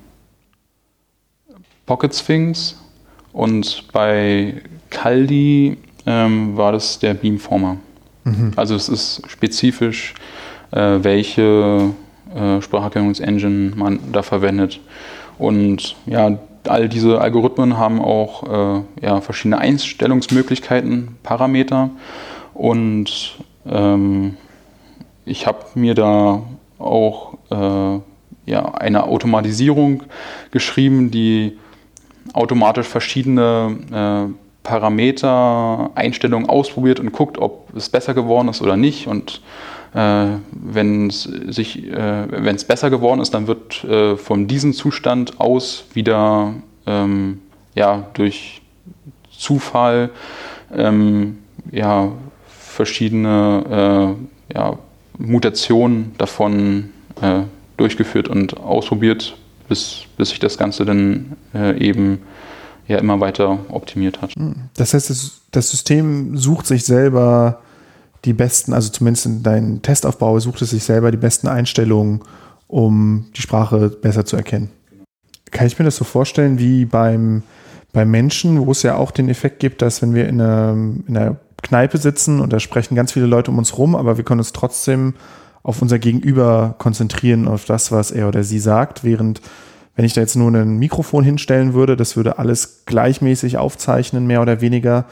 Pocket Sphinx und bei Caldi ähm, war das der Beamformer. Mhm. Also es ist spezifisch, äh, welche äh, Spracherkennungsengine man da verwendet. Und ja, all diese Algorithmen haben auch äh, ja, verschiedene Einstellungsmöglichkeiten, Parameter. Und ähm, ich habe mir da auch äh, ja, eine Automatisierung geschrieben, die automatisch verschiedene äh, Parameter, Einstellungen ausprobiert und guckt, ob es besser geworden ist oder nicht. Und wenn es sich, äh, besser geworden ist, dann wird äh, von diesem Zustand aus wieder ähm, ja, durch Zufall ähm, ja, verschiedene äh, ja, Mutationen davon äh, durchgeführt und ausprobiert, bis, bis sich das Ganze dann äh, eben ja immer weiter optimiert hat. Das heißt, das, System sucht sich selber die besten, also zumindest in deinem Testaufbau sucht es sich selber die besten Einstellungen, um die Sprache besser zu erkennen. Kann ich mir das so vorstellen wie beim, beim Menschen, wo es ja auch den Effekt gibt, dass wenn wir in einer, in einer Kneipe sitzen und da sprechen ganz viele Leute um uns rum, aber wir können uns trotzdem auf unser Gegenüber konzentrieren, auf das, was er oder sie sagt, während wenn ich da jetzt nur ein Mikrofon hinstellen würde, das würde alles gleichmäßig aufzeichnen, mehr oder weniger.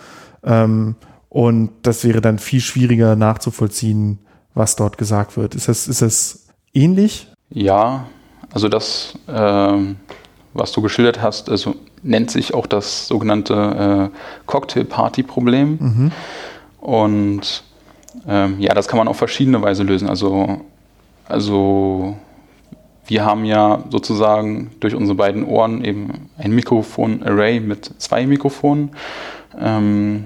Ähm, und das wäre dann viel schwieriger nachzuvollziehen, was dort gesagt wird. Ist das, ist das ähnlich? Ja, also das, äh, was du geschildert hast, also nennt sich auch das sogenannte äh, Cocktail-Party-Problem. Mhm. Und ähm, ja, das kann man auf verschiedene Weise lösen. Also, also wir haben ja sozusagen durch unsere beiden Ohren eben ein Mikrofon-Array mit zwei Mikrofonen. Ähm,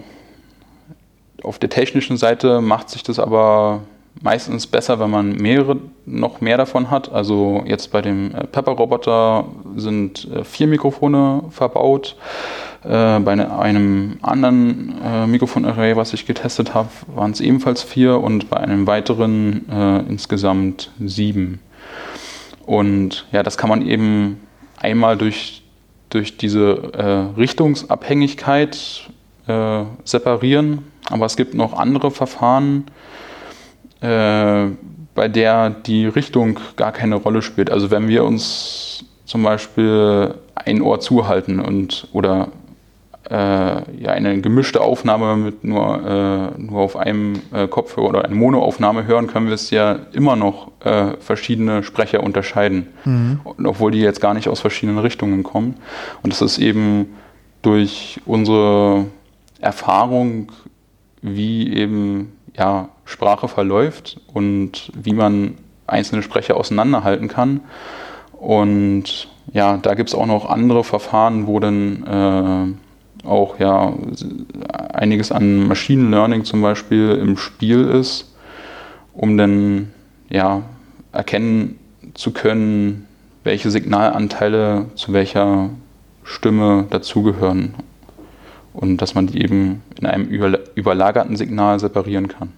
auf der technischen Seite macht sich das aber meistens besser, wenn man mehrere, noch mehr davon hat. Also jetzt bei dem äh, Pepper-Roboter sind äh, vier Mikrofone verbaut. Äh, bei ne, einem anderen Mikrofon-Array, was ich getestet habe, waren es ebenfalls vier und bei einem weiteren insgesamt sieben. Und ja, das kann man eben einmal durch, durch diese Richtungsabhängigkeit separieren. Aber es gibt noch andere Verfahren, äh, bei der die Richtung gar keine Rolle spielt. Also wenn wir uns zum Beispiel ein Ohr zuhalten und oder äh, ja, eine gemischte Aufnahme mit nur, äh, nur auf einem äh, Kopfhörer oder eine Monoaufnahme hören, können wir es ja immer noch äh, verschiedene Sprecher unterscheiden. Mhm. obwohl die jetzt gar nicht aus verschiedenen Richtungen kommen. Und das ist eben durch unsere Erfahrung, wie eben ja, Sprache verläuft und wie man einzelne Sprecher auseinanderhalten kann. Und ja, da gibt es auch noch andere Verfahren, wo dann äh, auch ja einiges an Machine Learning zum Beispiel im Spiel ist, um dann ja erkennen zu können, welche Signalanteile zu welcher Stimme dazugehören und dass man die eben in einem überlagerten Signal separieren kann.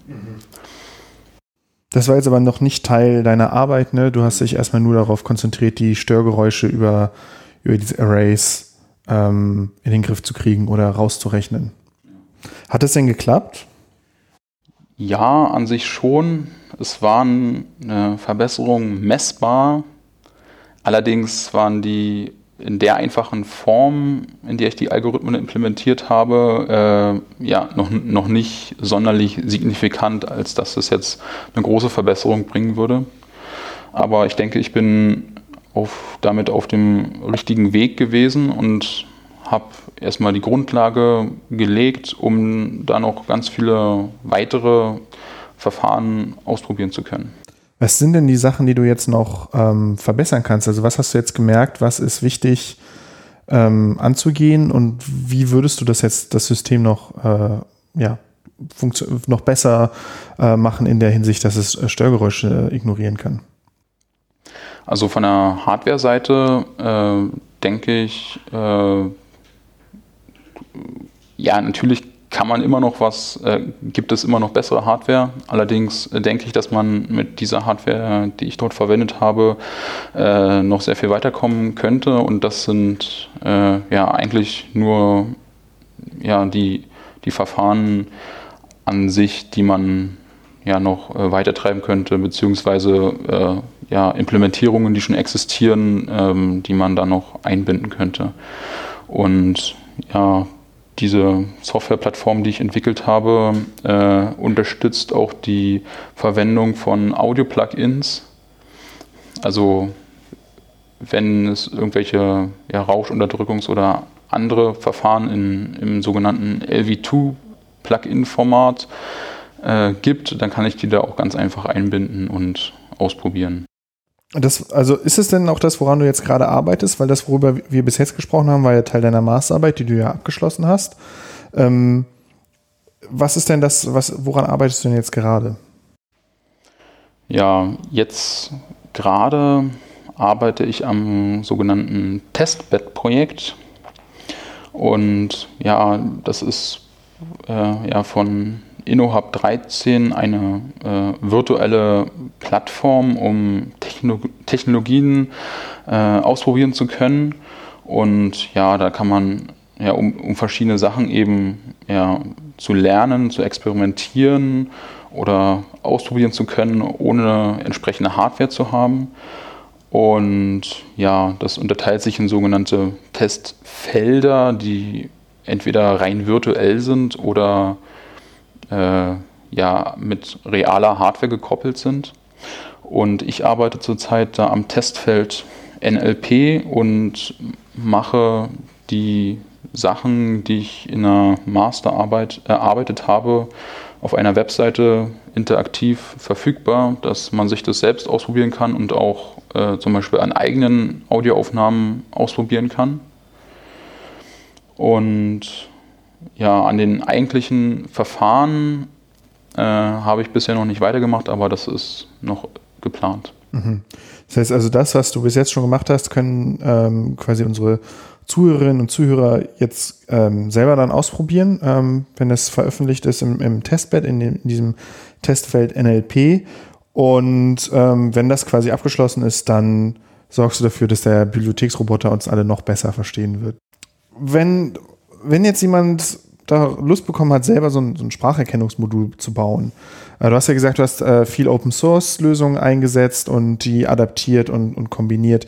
Das war jetzt aber noch nicht Teil deiner Arbeit, ne? Du hast dich erstmal nur darauf konzentriert, die Störgeräusche über, über diese Arrays ähm, in den Griff zu kriegen oder rauszurechnen. Hat es denn geklappt? Ja, an sich schon. Es waren eine Verbesserung messbar. Allerdings waren die in der einfachen Form, in der ich die Algorithmen implementiert habe, äh, ja, noch, noch nicht sonderlich signifikant, als dass es jetzt eine große Verbesserung bringen würde. Aber ich denke, ich bin auf, damit auf dem richtigen Weg gewesen und habe erstmal die Grundlage gelegt, um da noch ganz viele weitere Verfahren ausprobieren zu können. Was sind denn die Sachen, die du jetzt noch ähm, verbessern kannst? Also was hast du jetzt gemerkt, was ist wichtig ähm, anzugehen und wie würdest du das jetzt, das System noch, äh, ja, noch besser äh, machen in der Hinsicht, dass es äh, Störgeräusche ignorieren kann? Also von der Hardware-Seite äh, denke ich, äh, ja, natürlich kann man immer noch was, äh, gibt es immer noch bessere Hardware. Allerdings äh, denke ich, dass man mit dieser Hardware, die ich dort verwendet habe, äh, noch sehr viel weiterkommen könnte. Und das sind äh, ja eigentlich nur ja, die, die Verfahren an sich, die man ja noch äh, weitertreiben könnte, beziehungsweise äh, ja, Implementierungen, die schon existieren, ähm, die man da noch einbinden könnte. Und ja, diese Softwareplattform, die ich entwickelt habe, äh, unterstützt auch die Verwendung von Audio-Plugins. Also wenn es irgendwelche ja, Rauschunterdrückungs- oder andere Verfahren in, im sogenannten LV2-Plugin-Format äh, gibt, dann kann ich die da auch ganz einfach einbinden und ausprobieren. Das, also ist es denn auch das, woran du jetzt gerade arbeitest? Weil das, worüber wir bis jetzt gesprochen haben, war ja Teil deiner Masterarbeit, die du ja abgeschlossen hast. Ähm, was ist denn das, was, woran arbeitest du denn jetzt gerade? Ja, jetzt gerade arbeite ich am sogenannten Testbed-Projekt. Und ja, das ist äh, ja von InnoHub 13 eine äh, virtuelle Plattform, um Techno Technologien äh, ausprobieren zu können. Und ja, da kann man ja, um, um verschiedene Sachen eben ja, zu lernen, zu experimentieren oder ausprobieren zu können, ohne entsprechende Hardware zu haben. Und ja, das unterteilt sich in sogenannte Testfelder, die entweder rein virtuell sind oder ja, mit realer Hardware gekoppelt sind. Und ich arbeite zurzeit da am Testfeld NLP und mache die Sachen, die ich in einer Masterarbeit erarbeitet habe, auf einer Webseite interaktiv verfügbar, dass man sich das selbst ausprobieren kann und auch äh, zum Beispiel an eigenen Audioaufnahmen ausprobieren kann. Und ja, an den eigentlichen Verfahren äh, habe ich bisher noch nicht weitergemacht, aber das ist noch geplant. Mhm. Das heißt also, das, was du bis jetzt schon gemacht hast, können ähm, quasi unsere Zuhörerinnen und Zuhörer jetzt ähm, selber dann ausprobieren, ähm, wenn es veröffentlicht ist im, im Testbed, in, dem, in, diesem Testfeld NLP. Und ähm, wenn das quasi abgeschlossen ist, dann sorgst du dafür, dass der Bibliotheksroboter uns alle noch besser verstehen wird. Wenn, wenn jetzt jemand da Lust bekommen hat, selber so ein, so ein Spracherkennungsmodul zu bauen. Äh, du hast ja gesagt, du hast äh, viel Open Source Lösungen eingesetzt und die adaptiert und, und kombiniert.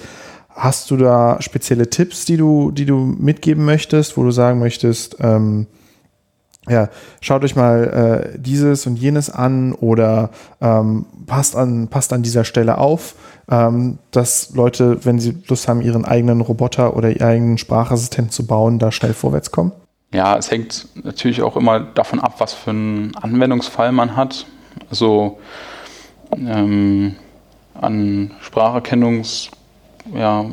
Hast du da spezielle Tipps, die du, die du mitgeben möchtest, wo du sagen möchtest, ähm, ja, schaut euch mal äh, dieses und jenes an oder ähm, passt, an, passt an dieser Stelle auf, ähm, dass Leute, wenn sie Lust haben, ihren eigenen Roboter oder ihren eigenen Sprachassistenten zu bauen, da schnell vorwärts kommen? Ja, es hängt natürlich auch immer davon ab, was für einen Anwendungsfall man hat. Also ähm, an Spracherkennungs ja,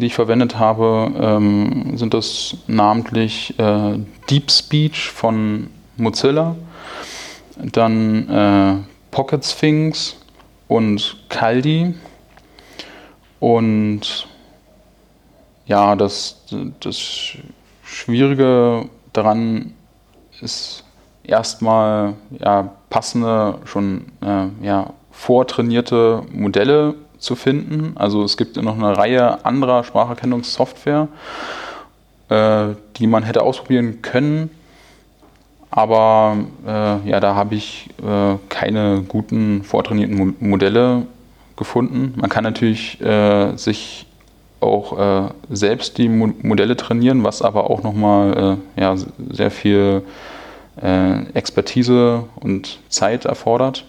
die ich verwendet habe, ähm, sind das namentlich äh, Deep Speech von Mozilla, dann äh, Pocket Sphinx und Kaldi und ja, das, das Schwierige daran ist erstmal ja, passende, schon äh, ja, vortrainierte Modelle zu finden. Also es gibt noch eine Reihe anderer Spracherkennungssoftware, äh, die man hätte ausprobieren können. Aber äh, ja, da habe ich äh, keine guten vortrainierten Mo Modelle gefunden. Man kann natürlich äh, sich auch äh, selbst die Mo Modelle trainieren, was aber auch nochmal äh, ja, sehr viel äh, Expertise und Zeit erfordert.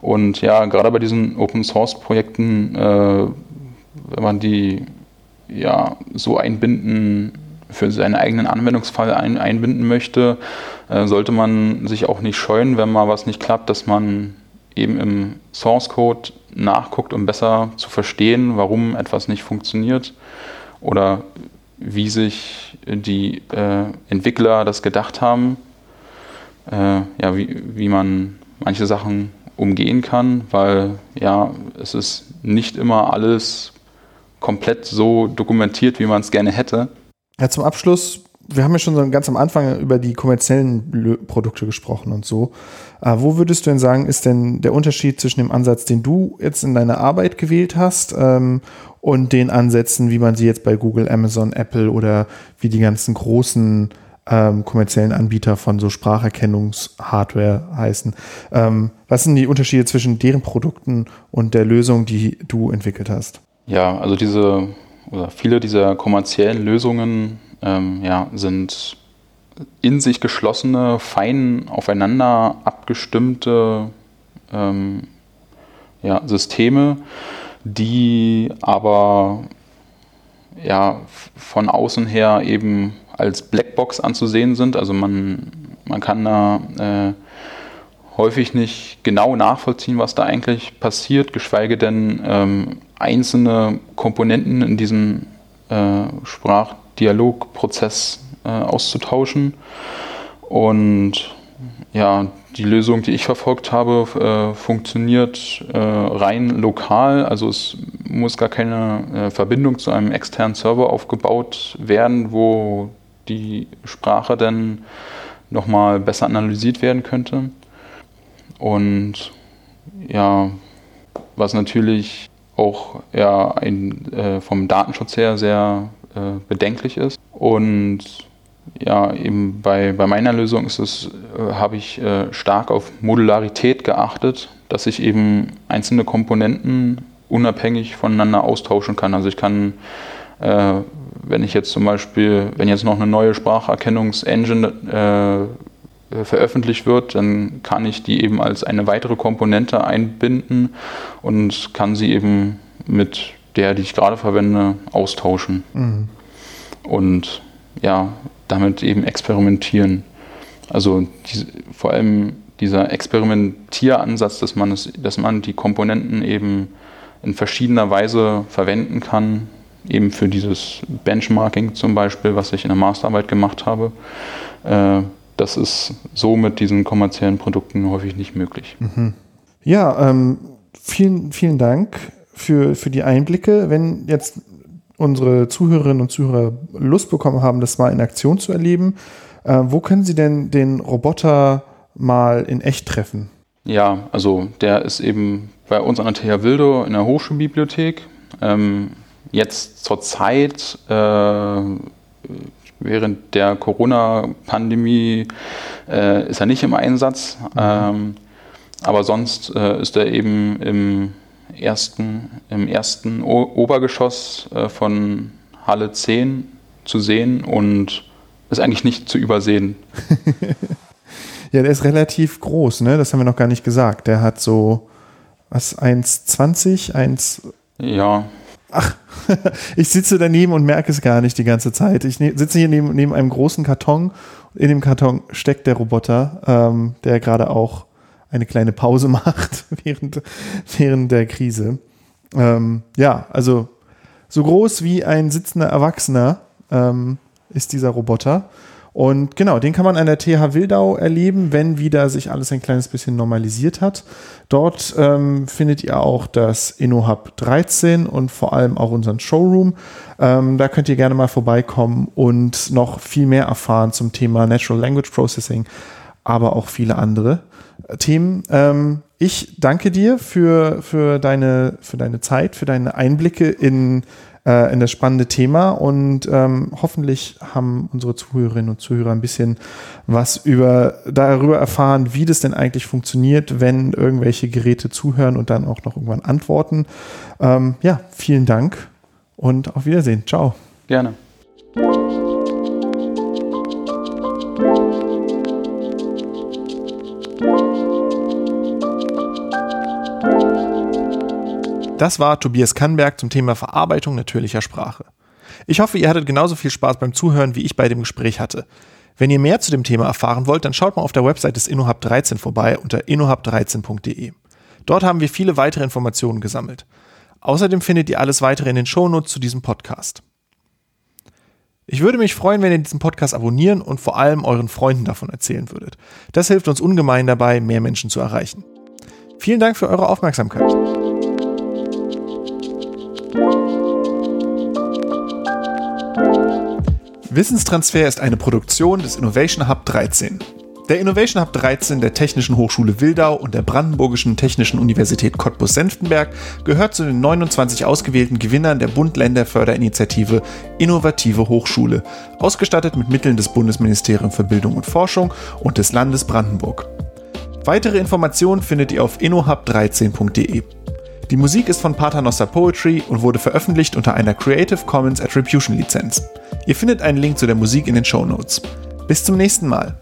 Und ja, gerade bei diesen Open Source Projekten, äh, wenn man die ja so einbinden für seinen eigenen Anwendungsfall ein, einbinden möchte, äh, sollte man sich auch nicht scheuen, wenn mal was nicht klappt, dass man eben im Source Code nachguckt, um besser zu verstehen, warum etwas nicht funktioniert oder wie sich die äh, Entwickler das gedacht haben, äh, ja, wie, wie man manche Sachen umgehen kann, weil ja, es ist nicht immer alles komplett so dokumentiert, wie man es gerne hätte. Ja, zum Abschluss, wir haben ja schon so ganz am Anfang über die kommerziellen Produkte gesprochen und so. Äh, wo würdest du denn sagen, ist denn der Unterschied zwischen dem Ansatz, den du jetzt in deiner Arbeit gewählt hast ähm, und den Ansätzen, wie man sie jetzt bei Google, Amazon, Apple oder wie die ganzen großen ähm, kommerziellen Anbieter von so Spracherkennungshardware heißen. Ähm, was sind die Unterschiede zwischen deren Produkten und der Lösung, die du entwickelt hast? Ja, also diese oder viele dieser kommerziellen Lösungen ähm, ja, sind in sich geschlossene, fein aufeinander abgestimmte ähm, ja, Systeme, die aber ja, von außen her eben als Blackbox anzusehen sind. Also man, man kann da äh, häufig nicht genau nachvollziehen, was da eigentlich passiert, geschweige denn ähm, einzelne Komponenten in diesem Sprachdialogprozess äh, auszutauschen. Und ja, die Lösung, die ich verfolgt habe, äh, funktioniert äh, rein lokal. Also es muss gar keine äh, Verbindung zu einem externen Server aufgebaut werden, wo die Sprache dann nochmal besser analysiert werden könnte. Und ja, was natürlich auch ja, ein, äh, vom Datenschutz her sehr äh, bedenklich ist. Und ja, eben bei, bei meiner Lösung ist es, äh, habe ich äh, stark auf Modularität geachtet, dass ich eben einzelne Komponenten unabhängig voneinander austauschen kann. Also ich kann, äh, wenn ich jetzt zum Beispiel, wenn jetzt noch eine neue Spracherkennungsengine äh, veröffentlicht wird, dann kann ich die eben als eine weitere Komponente einbinden und kann sie eben mit der, die ich gerade verwende, austauschen. Mhm. Und ja, damit eben experimentieren. Also die, vor allem dieser Experimentieransatz, dass man, es, dass man die Komponenten eben in verschiedener Weise verwenden kann, eben für dieses Benchmarking zum Beispiel, was ich in der Masterarbeit gemacht habe. Äh, das ist so mit diesen kommerziellen Produkten häufig nicht möglich. Mhm. Ja, ähm, vielen, vielen Dank für, für die Einblicke. Wenn jetzt unsere Zuhörerinnen und Zuhörer Lust bekommen haben, das mal in Aktion zu erleben, äh, wo können sie denn den Roboter mal in echt treffen? Ja, also der ist eben bei uns an der TH Wildo in der Hochschulbibliothek. Ähm, jetzt zur Zeit, äh, während der Corona-Pandemie, äh, ist er nicht im Einsatz. Mhm. Ähm, aber sonst äh, ist er eben im ersten, im ersten o Obergeschoss äh, von Halle 10 zu sehen und ist eigentlich nicht zu übersehen. ja, der ist relativ groß, ne? Das haben wir noch gar nicht gesagt. Der hat so was 1,20, 1. Ja. Ach, ich sitze daneben und merke es gar nicht die ganze Zeit. Ich ne sitze hier neben, neben einem großen Karton. In dem Karton steckt der Roboter, ähm, der gerade auch eine kleine Pause macht während, während der Krise. Ähm, ja, also so groß wie ein sitzender Erwachsener ähm, ist dieser Roboter. Und genau, den kann man an der TH Wildau erleben, wenn wieder sich alles ein kleines bisschen normalisiert hat. Dort ähm, findet ihr auch das InnoHub 13 und vor allem auch unseren Showroom. Ähm, da könnt ihr gerne mal vorbeikommen und noch viel mehr erfahren zum Thema Natural Language Processing, aber auch viele andere äh, Themen. Ähm, ich danke dir für, für, deine, für deine Zeit, für deine Einblicke in äh, in das spannende Thema und ähm, hoffentlich haben unsere Zuhörerinnen und Zuhörer ein bisschen was über darüber erfahren, wie das denn eigentlich funktioniert, wenn irgendwelche Geräte zuhören und dann auch noch irgendwann antworten. Ähm, ja, vielen Dank und auf Wiedersehen. Ciao. Gerne. Das war Tobias Kannberg zum Thema Verarbeitung natürlicher Sprache. Ich hoffe, ihr hattet genauso viel Spaß beim Zuhören, wie ich bei dem Gespräch hatte. Wenn ihr mehr zu dem Thema erfahren wollt, dann schaut mal auf der Website des InnoHub 13 vorbei unter innohub13.de. Dort haben wir viele weitere Informationen gesammelt. Außerdem findet ihr alles weitere in den Shownotes zu diesem Podcast. Ich würde mich freuen, wenn ihr diesen Podcast abonnieren und vor allem euren Freunden davon erzählen würdet. Das hilft uns ungemein dabei, mehr Menschen zu erreichen. Vielen Dank für eure Aufmerksamkeit. Wissenstransfer ist eine Produktion des Innovation Hub 13. Der Innovation Hub 13 der Technischen Hochschule Wildau und der Brandenburgischen Technischen Universität Cottbus-Senftenberg gehört zu den 29 ausgewählten Gewinnern der Bund-Länder-Förderinitiative Innovative Hochschule, ausgestattet mit Mitteln des Bundesministeriums für Bildung und Forschung und des Landes Brandenburg. Weitere Informationen findet ihr auf innohub13.de. Die Musik ist von Paternoster Poetry und wurde veröffentlicht unter einer Creative Commons Attribution Lizenz. Ihr findet einen Link zu der Musik in den Show Notes. Bis zum nächsten Mal.